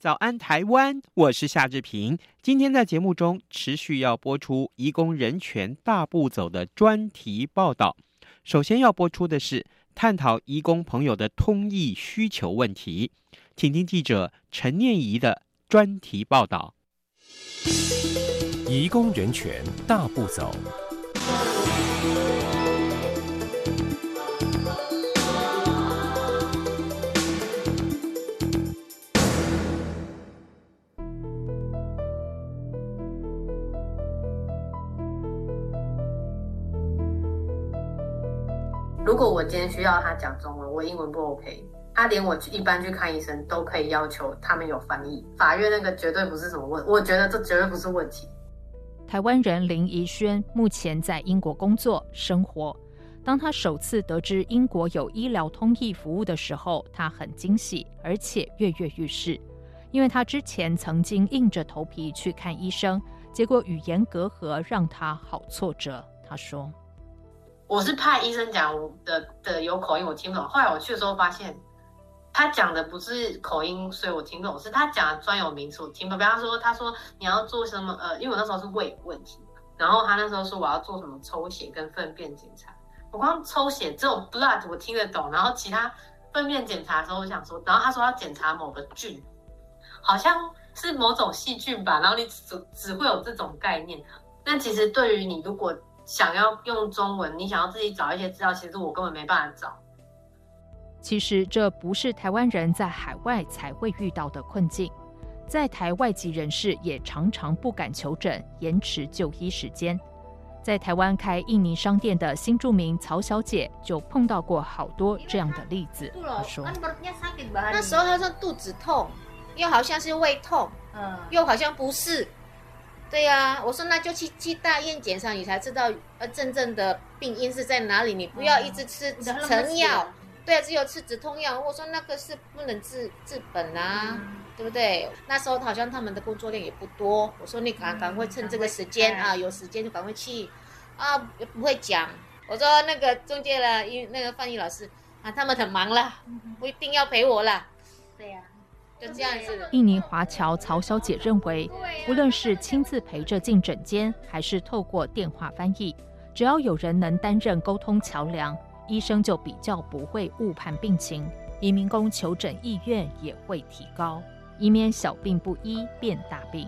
早安台湾，我是夏志平。今天在节目中持续要播出移工人权大步走的专题报道。首先要播出的是探讨移工朋友的通译需求问题，请听记者陈念怡的专题报道。移工人权大步走。我今天需要他讲中文，我英文不 OK，他连我去一般去看医生都可以要求他们有翻译。法院那个绝对不是什么问，我觉得这绝对不是问题。台湾人林怡轩目前在英国工作生活。当他首次得知英国有医疗通译服务的时候，他很惊喜，而且跃跃欲试，因为他之前曾经硬着头皮去看医生，结果语言隔阂让他好挫折。他说：“我是怕医生讲的的有口音，我听不懂。后来我去的时候发现。”他讲的不是口音，所以我听不懂，是他讲的专有名词我听不懂。比方说，他说你要做什么？呃，因为我那时候是胃有问题，然后他那时候说我要做什么抽血跟粪便检查。我光抽血这种 blood 我听得懂，然后其他粪便检查的时候，我想说，然后他说要检查某个菌，好像是某种细菌吧。然后你只只会有这种概念。但其实对于你如果想要用中文，你想要自己找一些资料，其实我根本没办法找。其实这不是台湾人在海外才会遇到的困境，在台外籍人士也常常不敢求诊，延迟就医时间。在台湾开印尼商店的新住民曹小姐就碰到过好多这样的例子。她说：“那时候她说肚子痛，又好像是胃痛，嗯，又好像不是。对呀、啊，我说那就去去大医院检查，你才知道呃真正的病因是在哪里。你不要一直吃成药。嗯”对啊，只有吃止痛药。我说那个是不能治治本啊，嗯、对不对？那时候好像他们的工作量也不多。我说你赶赶快趁这个时间啊，有时间就赶快去啊，也不会讲。我说那个中介了，因为那个翻译老师啊，他们很忙了，不一定要陪我了。对呀。印尼华侨曹小姐认为，无论是亲自陪着进诊间，还是透过电话翻译，只要有人能担任沟通桥梁。医生就比较不会误判病情，移民工求诊意愿也会提高，以免小病不医变大病。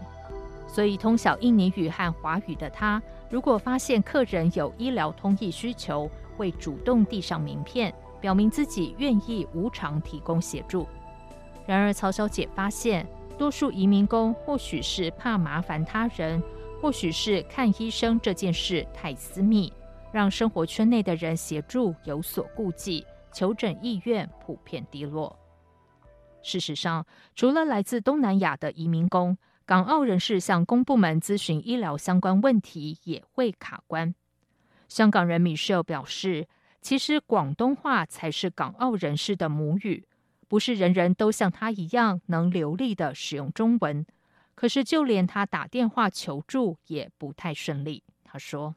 所以，通晓印尼语和华语的他，如果发现客人有医疗通译需求，会主动递上名片，表明自己愿意无偿提供协助。然而，曹小姐发现，多数移民工或许是怕麻烦他人，或许是看医生这件事太私密。让生活圈内的人协助有所顾忌，求诊意愿普遍低落。事实上，除了来自东南亚的移民工，港澳人士向公部门咨询医疗相关问题也会卡关。香港人米歇尔表示，其实广东话才是港澳人士的母语，不是人人都像他一样能流利地使用中文。可是，就连他打电话求助也不太顺利。他说。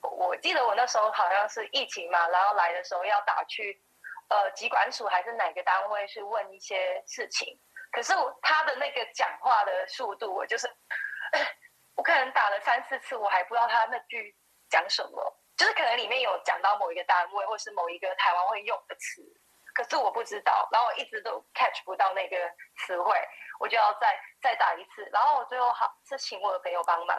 我记得我那时候好像是疫情嘛，然后来的时候要打去，呃，疾管署还是哪个单位去问一些事情。可是他的那个讲话的速度，我就是，我可能打了三四次，我还不知道他那句讲什么，就是可能里面有讲到某一个单位或是某一个台湾会用的词，可是我不知道，然后我一直都 catch 不到那个词汇，我就要再再打一次，然后我最后好是请我的朋友帮忙。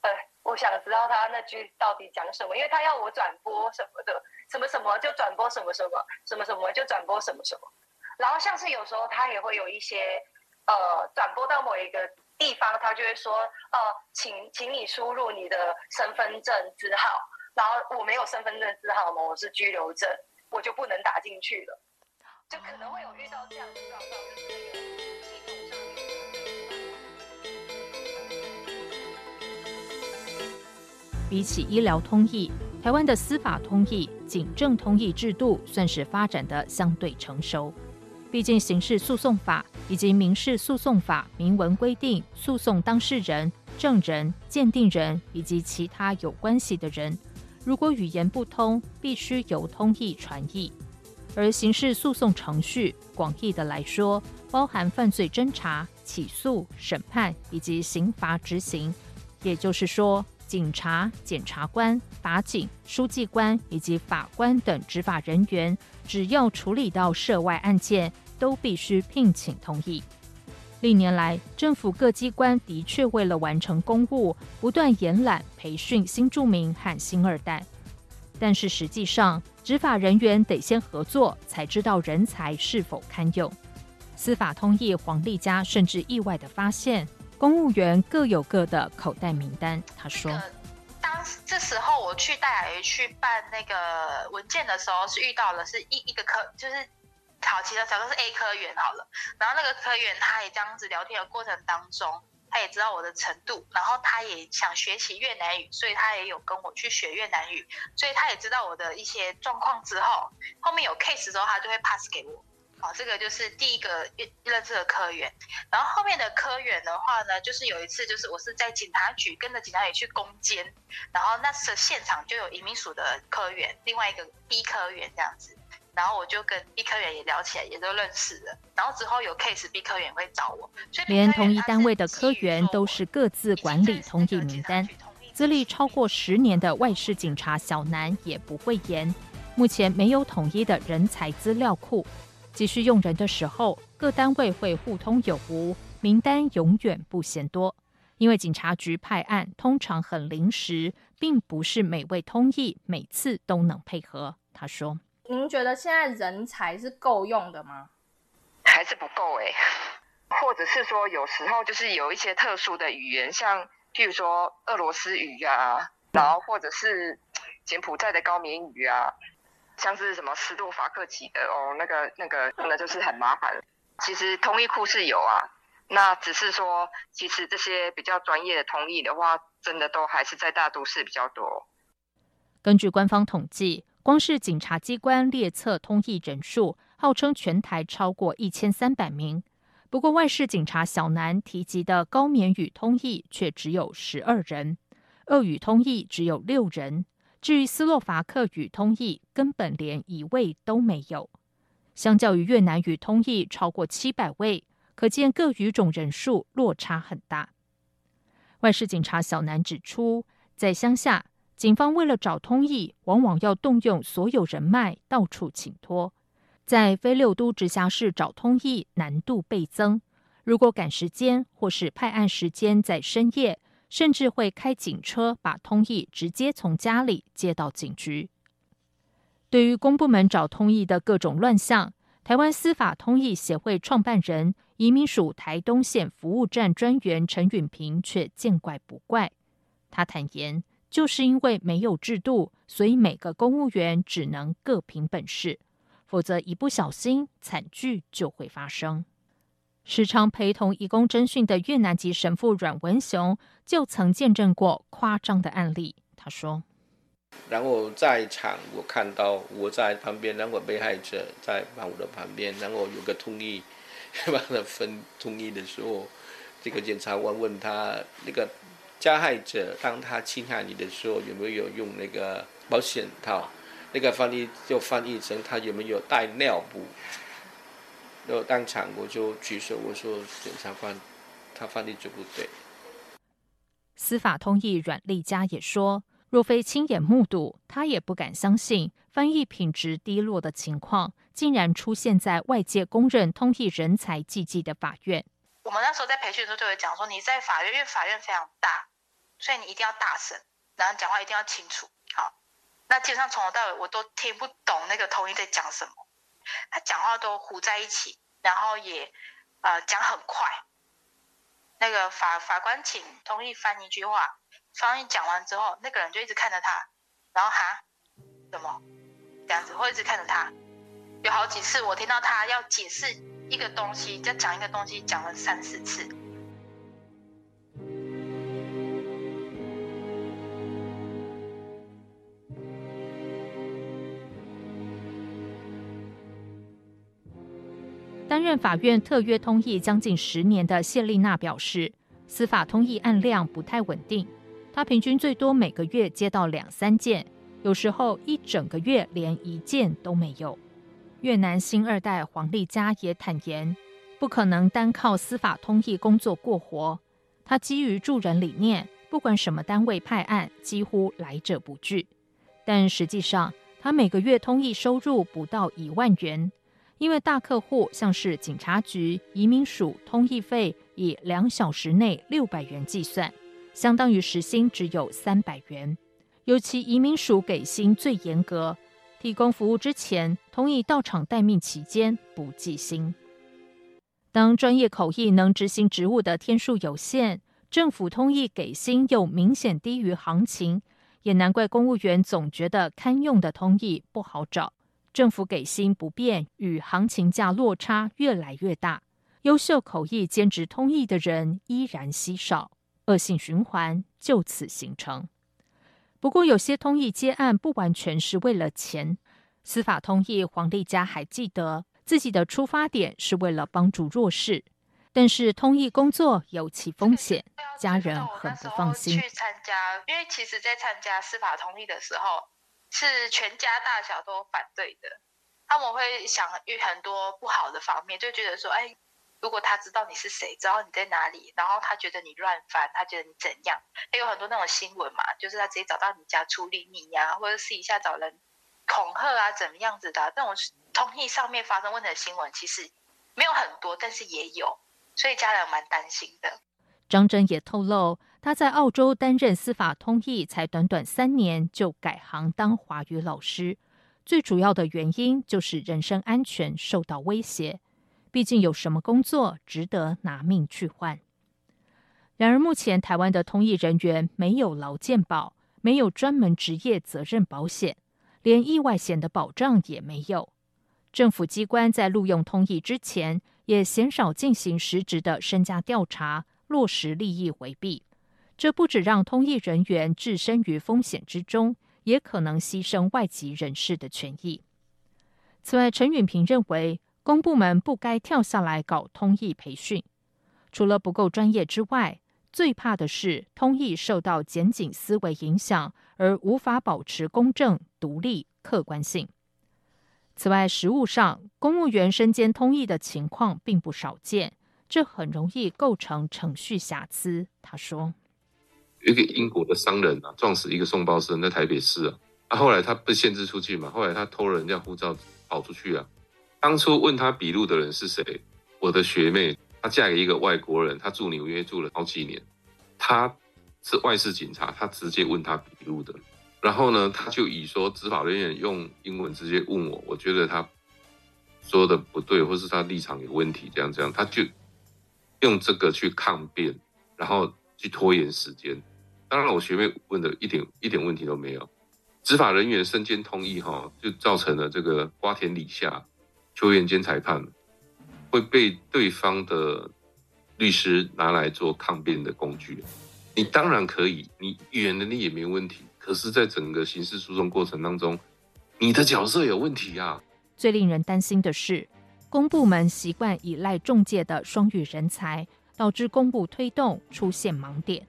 呃，我想知道他那句到底讲什么，因为他要我转播什么的，什么什么就转播什么什么，什么什么就转播什么什么。然后像是有时候他也会有一些，呃，转播到某一个地方，他就会说，呃，请请你输入你的身份证字号，然后我没有身份证字号嘛，我是居留证，我就不能打进去了，就可能会有遇到这样的状况，就是那个系统上面。比起医疗通译，台湾的司法通译、警政通译制度算是发展的相对成熟。毕竟刑事诉讼法以及民事诉讼法明文规定，诉讼当事人、证人、鉴定人以及其他有关系的人，如果语言不通，必须由通译传译。而刑事诉讼程序广义的来说，包含犯罪侦查、起诉、审判以及刑罚执行。也就是说，警察、检察官、法警、书记官以及法官等执法人员，只要处理到涉外案件，都必须聘请同意。历年来，政府各机关的确为了完成公务，不断延揽培训新住民和新二代。但是实际上，执法人员得先合作，才知道人才是否堪用。司法通译黄丽佳甚至意外的发现，公务员各有各的口袋名单。他说：“当这时候我去带来去办那个文件的时候，是遇到了是一一个科，就是。”好，其实假如是 A 科员好了，然后那个科员他也这样子聊天的过程当中，他也知道我的程度，然后他也想学习越南语，所以他也有跟我去学越南语，所以他也知道我的一些状况之后，后面有 case 之后他就会 pass 给我。好，这个就是第一个认识的科员，然后后面的科员的话呢，就是有一次就是我是在警察局跟着警察局去攻坚，然后那时现场就有移民署的科员，另外一个 B 科员这样子。然后我就跟 B 科员也聊起来，也都认识了。然后之后有 case B 科员会找我，连同一单位的科员都是各自管理通译名单。资历超过十年的外事警察小南也不会言，目前没有统一的人才资料库，急需用人的时候，各单位会互通有无，名单永远不嫌多。因为警察局派案通常很临时，并不是每位通译每次都能配合。他说。您觉得现在人才是够用的吗？还是不够哎？或者是说，有时候就是有一些特殊的语言，像譬如说俄罗斯语啊，然后或者是柬埔寨的高棉语啊，像是什么斯洛伐克籍的哦，那个那个那就是很麻烦。其实通译库是有啊，那只是说，其实这些比较专业的通译的话，真的都还是在大都市比较多。根据官方统计。光是警察机关列册通译人数，号称全台超过一千三百名。不过，外事警察小南提及的高棉语通译却只有十二人，俄语通译只有六人。至于斯洛伐克语通译，根本连一位都没有。相较于越南语通译超过七百位，可见各语种人数落差很大。外事警察小南指出，在乡下。警方为了找通译，往往要动用所有人脉，到处请托。在非六都直辖市找通译难度倍增。如果赶时间，或是派案时间在深夜，甚至会开警车把通译直接从家里接到警局。对于公部门找通译的各种乱象，台湾司法通译协会创办人、移民署台东县服务站专员陈允平却见怪不怪。他坦言。就是因为没有制度，所以每个公务员只能各凭本事，否则一不小心惨剧就会发生。时常陪同义工侦讯的越南籍神父阮文雄就曾见证过夸张的案例。他说：“然后在场，我看到我在旁边，然后被害者在我的旁边，然后有个通译 把他分通译的时候，这个检察官问他那个。”加害者当他侵害你的时候，有没有用那个保险套？那个翻译就翻译成他有没有带尿布？然后当场我就举手，我说检察官，他翻译就不对。司法通译阮丽佳也说，若非亲眼目睹，他也不敢相信翻译品质低落的情况，竟然出现在外界公认通译人才济济的法院。我们那时候在培训的时候就会讲说，你在法院，因为法院非常大。所以你一定要大声，然后讲话一定要清楚。好，那基本上从头到尾我都听不懂那个通译在讲什么，他讲话都糊在一起，然后也呃讲很快。那个法法官请通译翻一句话，翻译讲完之后，那个人就一直看着他，然后哈，怎么这样子？会一直看着他。有好几次我听到他要解释一个东西，就讲一个东西，讲了三四次。担任法院特约通译将近十年的谢丽娜表示，司法通译案量不太稳定，她平均最多每个月接到两三件，有时候一整个月连一件都没有。越南新二代黄丽佳也坦言，不可能单靠司法通译工作过活。她基于助人理念，不管什么单位派案，几乎来者不拒。但实际上，她每个月通译收入不到一万元。因为大客户像是警察局、移民署，通译费以两小时内六百元计算，相当于时薪只有三百元。尤其移民署给薪最严格，提供服务之前，通译到场待命期间不计薪。当专业口译能执行职务的天数有限，政府通译给薪又明显低于行情，也难怪公务员总觉得堪用的通译不好找。政府给薪不变，与行情价落差越来越大，优秀口译兼职通译的人依然稀少，恶性循环就此形成。不过，有些通译接案不完全是为了钱。司法通译黄丽佳还记得自己的出发点是为了帮助弱势，但是通译工作有其风险，家人很不放心。去参加，因为其实在参加司法通译的时候。是全家大小都反对的，他们会想有很多不好的方面，就觉得说，哎，如果他知道你是谁，知道你在哪里，然后他觉得你乱翻，他觉得你怎样，还有很多那种新闻嘛，就是他直接找到你家处理你呀、或者私底下找人恐吓啊，怎么样子的、那种通译上面发生问题的新闻，其实没有很多，但是也有，所以家人蛮担心的。张真也透露。他在澳洲担任司法通译，才短短三年就改行当华语老师。最主要的原因就是人身安全受到威胁。毕竟有什么工作值得拿命去换？然而，目前台湾的通译人员没有劳健保，没有专门职业责任保险，连意外险的保障也没有。政府机关在录用通译之前，也鲜少进行实质的身家调查，落实利益回避。这不只让通译人员置身于风险之中，也可能牺牲外籍人士的权益。此外，陈允平认为，公部门不该跳下来搞通译培训，除了不够专业之外，最怕的是通译受到检警思维影响，而无法保持公正、独立、客观性。此外，实务上，公务员身兼通译的情况并不少见，这很容易构成程序瑕疵。他说。一个英国的商人啊，撞死一个送报生在台北市啊，啊，后来他被限制出去嘛，后来他偷了人家护照跑出去啊。当初问他笔录的人是谁？我的学妹，她嫁给一个外国人，她住纽约住了好几年，他是外事警察，他直接问他笔录的。然后呢，他就以说执法人员用英文直接问我，我觉得他说的不对，或是他立场有问题，这样这样，他就用这个去抗辩，然后去拖延时间。当然，我学妹问的一点一点问题都没有。执法人员身兼通译，哈，就造成了这个瓜田李下，球员兼裁判会被对方的律师拿来做抗辩的工具。你当然可以，你语言能力也没问题，可是，在整个刑事诉讼过程当中，你的角色有问题啊。最令人担心的是，公部门习惯依赖中介的双语人才，导致公务推动出现盲点。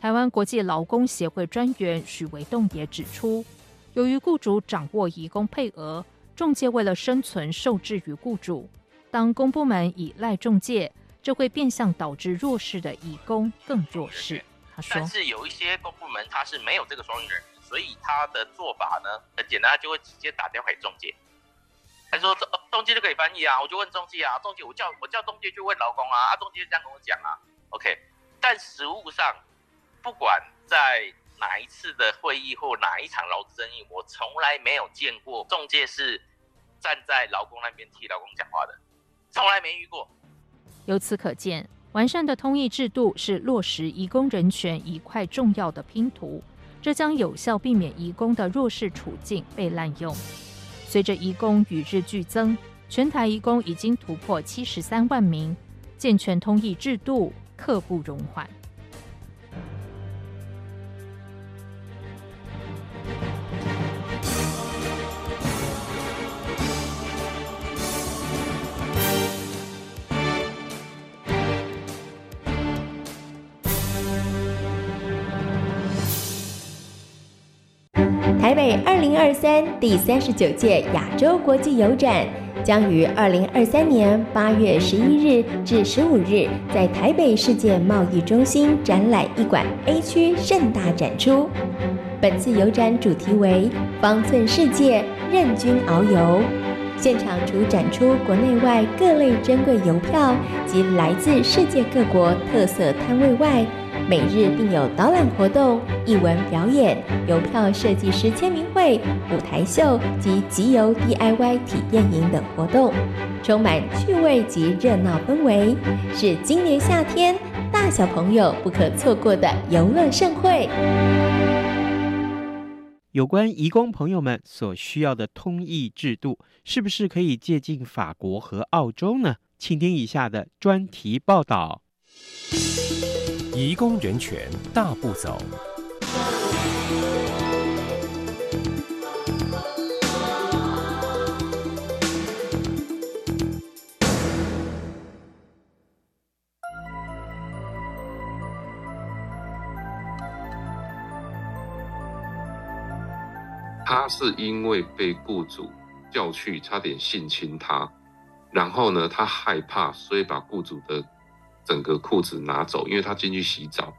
台湾国际劳工协会专员许维栋也指出，由于雇主掌握移工配额，中介为了生存受制于雇主。当公部门依赖中介，这会变相导致弱势的移工更弱势。他说：“但是有一些公部门他是没有这个双语人，所以他的做法呢很简单，就会直接打电话给中介。他说：中中介就可以翻译啊，我就问中介啊，中介我叫我叫中介去问劳工啊，啊中介这样跟我讲啊，OK。但实务上。”不管在哪一次的会议或哪一场劳资争议，我从来没有见过中介是站在劳工那边替劳工讲话的，从来没遇过。由此可见，完善的通译制度是落实移工人权一块重要的拼图。这将有效避免移工的弱势处境被滥用。随着移工与日俱增，全台移工已经突破七十三万名，健全通译制度刻不容缓。二零二三第三十九届亚洲国际邮展将于二零二三年八月十一日至十五日在台北世界贸易中心展览一馆 A 区盛大展出。本次邮展主题为“方寸世界，任君遨游”。现场除展出国内外各类珍贵邮票及来自世界各国特色摊位外，每日并有导览活动、艺文表演、邮票设计师签名会、舞台秀及集邮 DIY 体验营等活动，充满趣味及热闹氛围，是今年夏天大小朋友不可错过的游乐盛会。有关移工朋友们所需要的通译制度，是不是可以借鉴法国和澳洲呢？请听以下的专题报道。移工人权大步走。他是因为被雇主叫去，差点性侵他，然后呢，他害怕，所以把雇主的整个裤子拿走，因为他进去洗澡，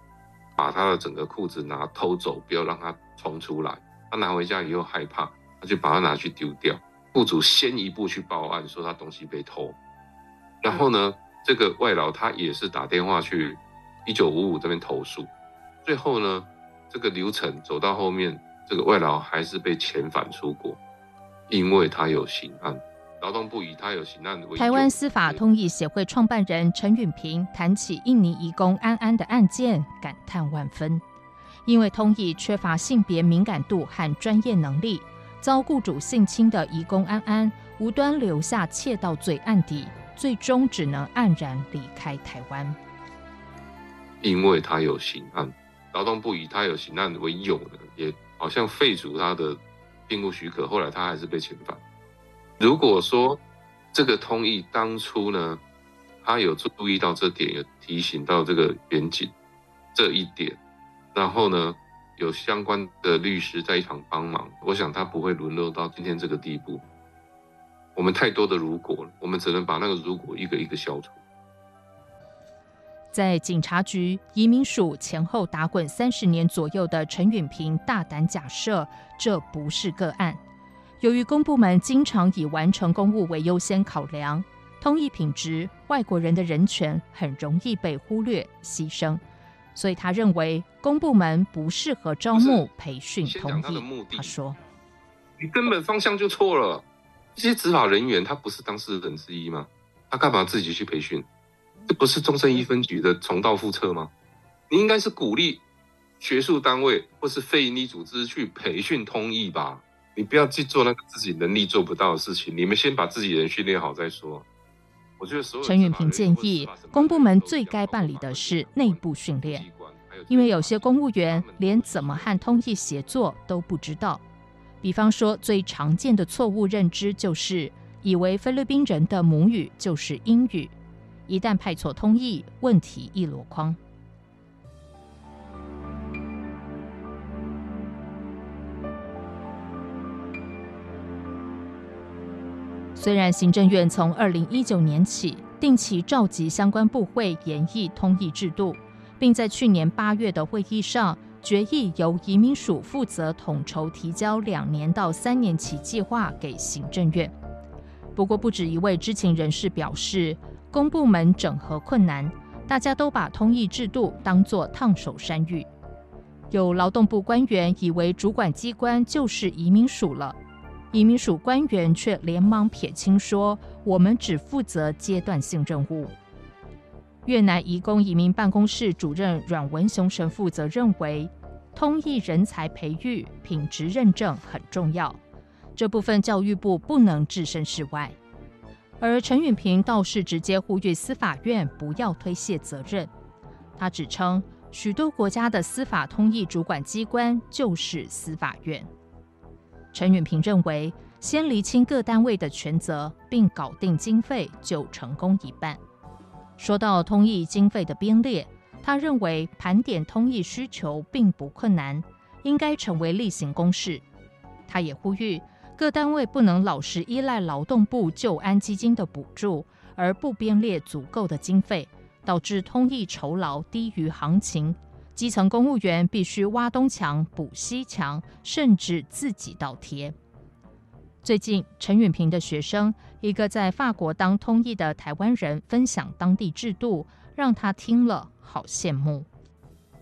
把他的整个裤子拿偷走，不要让他冲出来。他拿回家以后害怕，他就把它拿去丢掉。雇主先一步去报案，说他东西被偷。然后呢，这个外劳他也是打电话去一九五五这边投诉。最后呢，这个流程走到后面。这个外劳还是被遣返出国，因为他有刑案。劳动部以他有刑案为。台湾司法通译协会创办人陈允平谈起印尼移工安安的案件，感叹万分。因为通译缺乏性别敏感度和专业能力，遭雇主性侵的移工安安无端留下窃盗罪案底，最终只能黯然离开台湾。因为他有刑案，劳动部以他有刑案为由呢，也。好像废除他的聘雇许可，后来他还是被遣返。如果说这个通译当初呢，他有注意到这点，有提醒到这个远景这一点，然后呢，有相关的律师在一旁帮忙，我想他不会沦落到今天这个地步。我们太多的如果，我们只能把那个如果一个一个消除。在警察局移民署前后打滚三十年左右的陈允平大胆假设，这不是个案。由于公部门经常以完成公务为优先考量，通译品质、外国人的人权很容易被忽略牺牲，所以他认为公部门不适合招募培训通译。他，他说：“你根本方向就错了。这些执法人员他不是当事人之一吗？他干嘛自己去培训？”这不是中正一分局的重蹈覆辙吗？你应该是鼓励学术单位或是非营利组织去培训通译吧？你不要去做那个自己能力做不到的事情。你们先把自己人训练好再说。我觉得所有陈允平建议，公部门最该办理的是内部训练，因为有些公务员连怎么和通译协作都不知道。比方说，最常见的错误认知就是以为菲律宾人的母语就是英语。一旦派错通译，问题一箩筐。虽然行政院从二零一九年起定期召集相关部会研议通译制度，并在去年八月的会议上决议由移民署负责统筹提交两年到三年期计划给行政院。不过，不止一位知情人士表示，公部门整合困难，大家都把通译制度当作烫手山芋。有劳动部官员以为主管机关就是移民署了，移民署官员却连忙撇清说：“我们只负责阶段性任务。”越南移工移民办公室主任阮文雄神父则认为，通译人才培育品质认证很重要，这部分教育部不能置身事外。而陈允平倒是直接呼吁司法院不要推卸责任。他指称，许多国家的司法通译主管机关就是司法院。陈允平认为，先厘清各单位的权责，并搞定经费，就成功一半。说到通译经费的编列，他认为盘点通译需求并不困难，应该成为例行公事。他也呼吁。各单位不能老是依赖劳动部就安基金的补助，而不编列足够的经费，导致通译酬劳低于行情。基层公务员必须挖东墙补西墙，甚至自己倒贴。最近，陈允平的学生，一个在法国当通译的台湾人，分享当地制度，让他听了好羡慕。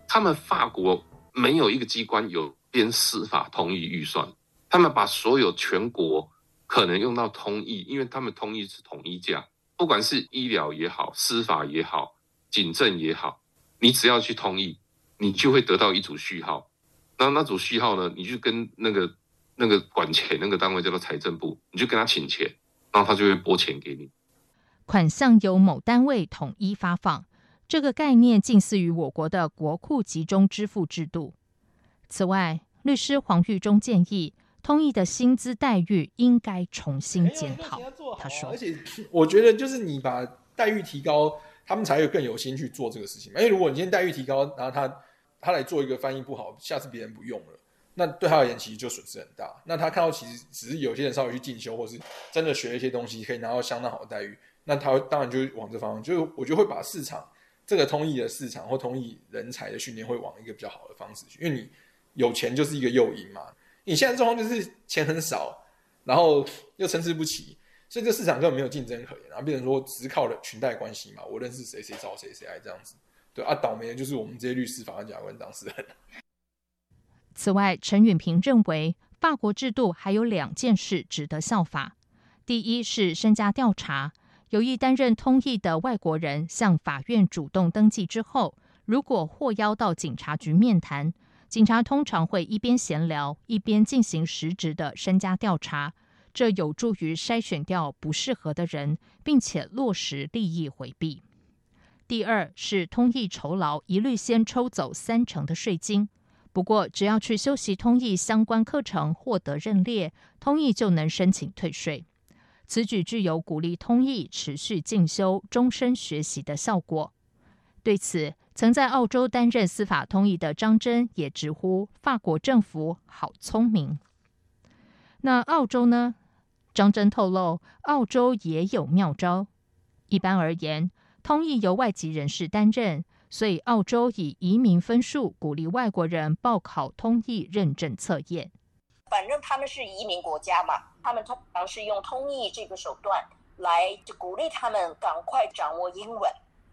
他们法国没有一个机关有编司法通译预算。他们把所有全国可能用到通译，因为他们通译是统一价，不管是医疗也好、司法也好、警政也好，你只要去通译，你就会得到一组序号。那那组序号呢，你就跟那个那个管钱那个单位叫做财政部，你就跟他请钱，然后他就会拨钱给你。款项由某单位统一发放，这个概念近似于我国的国库集中支付制度。此外，律师黄玉忠建议。通译的薪资待遇应该重新检讨。他说：“而且我觉得，就是你把待遇提高，他们才会更有心去做这个事情。因为如果你今天待遇提高，然后他他来做一个翻译不好，下次别人不用了，那对他而言其实就损失很大。那他看到其实只是有些人稍微去进修，或是真的学一些东西，可以拿到相当好的待遇，那他当然就往这方向，就是我就会把市场这个通译的市场或通译人才的训练会往一个比较好的方式去，因为你有钱就是一个诱因嘛。”你现在状况就是钱很少，然后又参差不齐，所以这市场根本没有竞争可言，然后变成说只靠了裙带关系嘛，我认识谁谁找谁谁爱这样子，对啊，倒霉的就是我们这些律师、法官、检察官、当事人。此外，陈允平认为，法国制度还有两件事值得效法：第一是身家调查，有意担任通译的外国人向法院主动登记之后，如果获邀到警察局面谈。警察通常会一边闲聊，一边进行实质的身家调查，这有助于筛选掉不适合的人，并且落实利益回避。第二是通译酬劳一律先抽走三成的税金，不过只要去修习通译相关课程，获得认列，通译就能申请退税。此举具有鼓励通译持续进修、终身学习的效果。对此，曾在澳洲担任司法通译的张真也直呼法国政府好聪明。那澳洲呢？张真透露，澳洲也有妙招。一般而言，通译由外籍人士担任，所以澳洲以移民分数鼓励外国人报考通译认证测验。反正他们是移民国家嘛，他们通常是用通译这个手段来就鼓励他们赶快掌握英文。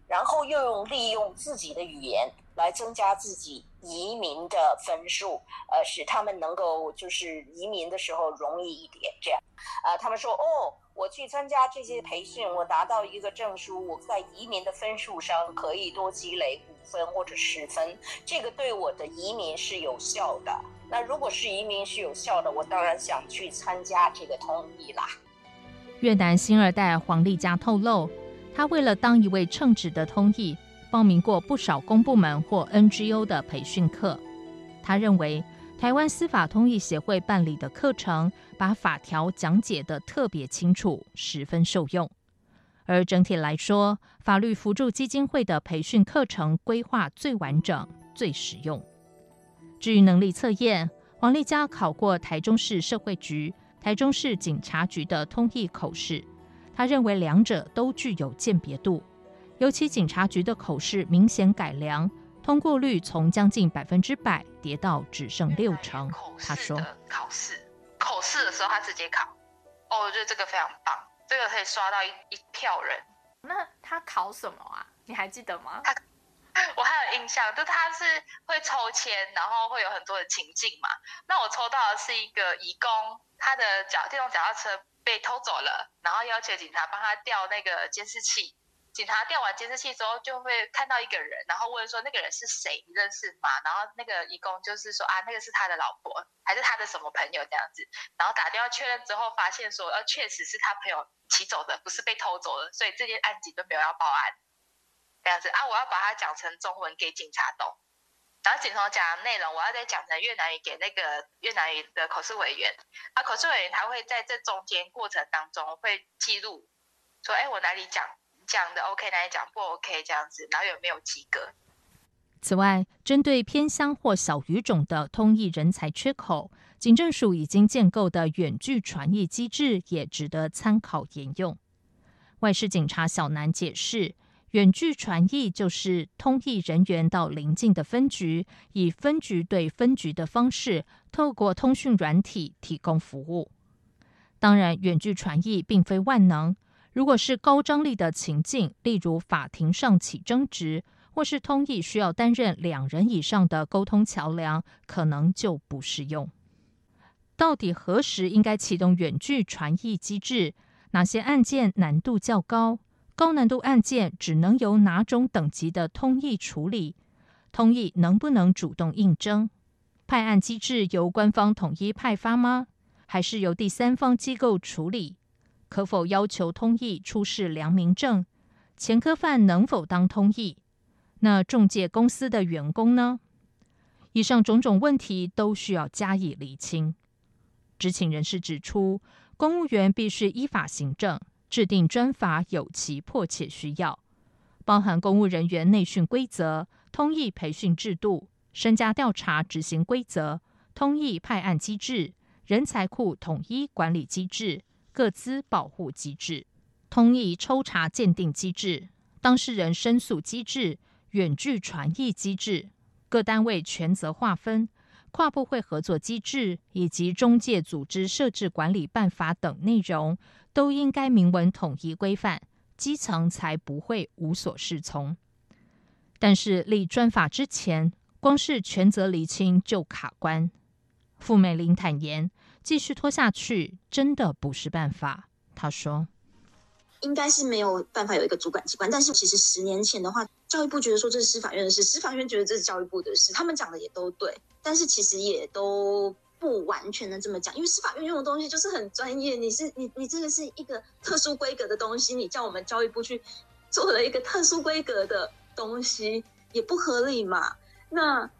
然后又用利用自己的语言来增加自己移民的分数，呃，使他们能够就是移民的时候容易一点。这样，啊、呃，他们说哦，我去参加这些培训，我拿到一个证书，我在移民的分数上可以多积累五分或者十分，这个对我的移民是有效的。那如果是移民是有效的，我当然想去参加这个通译啦。越南新二代黄丽佳透露。他为了当一位称职的通译，报名过不少公部门或 NGO 的培训课。他认为，台湾司法通译协会办理的课程，把法条讲解得特别清楚，十分受用。而整体来说，法律扶助基金会的培训课程规划最完整、最实用。至于能力测验，黄丽佳考过台中市社会局、台中市警察局的通译口试。他认为两者都具有鉴别度，尤其警察局的口试明显改良，通过率从将近百分之百跌到只剩六成。他说：“考试，口试的时候他直接考，哦，我觉得这个非常棒，这个可以刷到一一票人。那他考什么啊？你还记得吗？他 我还有印象，就他是会抽签，然后会有很多的情境嘛。那我抽到的是一个义工，他的脚电动脚踏车。”被偷走了，然后要求警察帮他调那个监视器，警察调完监视器之后，就会看到一个人，然后问说那个人是谁，你认识吗？然后那个义工就是说啊，那个是他的老婆，还是他的什么朋友这样子。然后打电话确认之后，发现说呃，确实是他朋友骑走的，不是被偷走的，所以这件案件都没有要报案。这样子啊，我要把它讲成中文给警察懂，然后警察讲的内容，我要再讲成越南语给那个越南语的口试委员。啊，口试委员他会在这中间过程当中会记录，说哎，我哪里讲。讲的 OK，哪里讲不 OK？这样子，然后有没有及格？此外，针对偏乡或小语种的通译人才缺口，警政署已经建构的远距传译机制也值得参考沿用。外事警察小南解释，远距传译就是通译人员到邻近的分局，以分局对分局的方式，透过通讯软体提供服务。当然，远距传译并非万能。如果是高张力的情境，例如法庭上起争执，或是通译需要担任两人以上的沟通桥梁，可能就不适用。到底何时应该启动远距传译机制？哪些案件难度较高？高难度案件只能由哪种等级的通译处理？通译能不能主动应征？派案机制由官方统一派发吗？还是由第三方机构处理？可否要求通译出示良民证？前科犯能否当通译？那中介公司的员工呢？以上种种问题都需要加以厘清。知情人士指出，公务员必须依法行政，制定专法有其迫切需要，包含公务人员内训规则、通译培训制度、身家调查执行规则、通译派案机制、人才库统一管理机制。各资保护机制、通译抽查鉴定机制、当事人申诉机制、远距传译机制、各单位权责划分、跨部会合作机制以及中介组织设置管理办法等内容，都应该明文统一规范，基层才不会无所适从。但是立专法之前，光是权责厘清就卡关。傅美玲坦言。继续拖下去真的不是办法，他说：“应该是没有办法有一个主管机关，但是其实十年前的话，教育部觉得说这是司法院的事，司法院觉得这是教育部的事，他们讲的也都对，但是其实也都不完全的这么讲，因为司法院用的东西就是很专业，你是你你这个是一个特殊规格的东西，你叫我们教育部去做了一个特殊规格的东西，也不合理嘛，那。”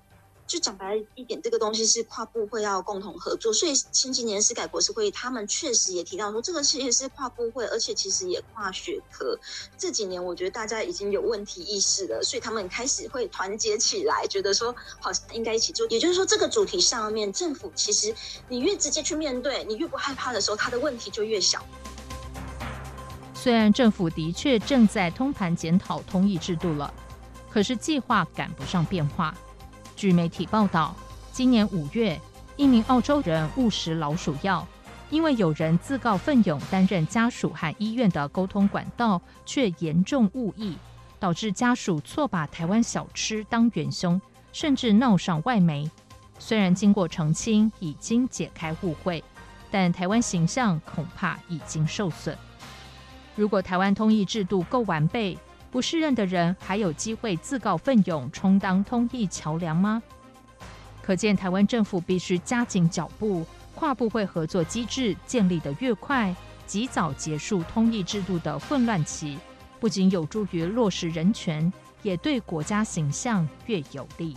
就讲白一点，这个东西是跨部会要共同合作，所以前几年是改国是会议，他们确实也提到说，这个其实是跨部会，而且其实也跨学科。这几年我觉得大家已经有问题意识了，所以他们开始会团结起来，觉得说好像应该一起做。也就是说，这个主题上面，政府其实你越直接去面对，你越不害怕的时候，它的问题就越小。虽然政府的确正在通盘检讨通译制度了，可是计划赶不上变化。据媒体报道，今年五月，一名澳洲人误食老鼠药，因为有人自告奋勇担任家属和医院的沟通管道，却严重误译，导致家属错把台湾小吃当元凶，甚至闹上外媒。虽然经过澄清，已经解开误会，但台湾形象恐怕已经受损。如果台湾通译制度够完备，不适任的人还有机会自告奋勇充当通译桥梁吗？可见台湾政府必须加紧脚步，跨部会合作机制建立的越快，及早结束通译制度的混乱期，不仅有助于落实人权，也对国家形象越有利。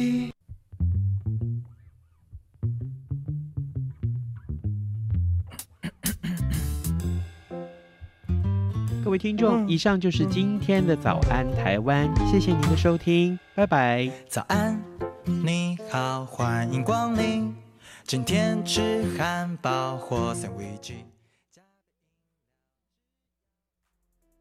听众，以上就是今天的早安台湾，谢谢您的收听，拜拜。早安，你好，欢迎光临，今天吃汉堡或三明治。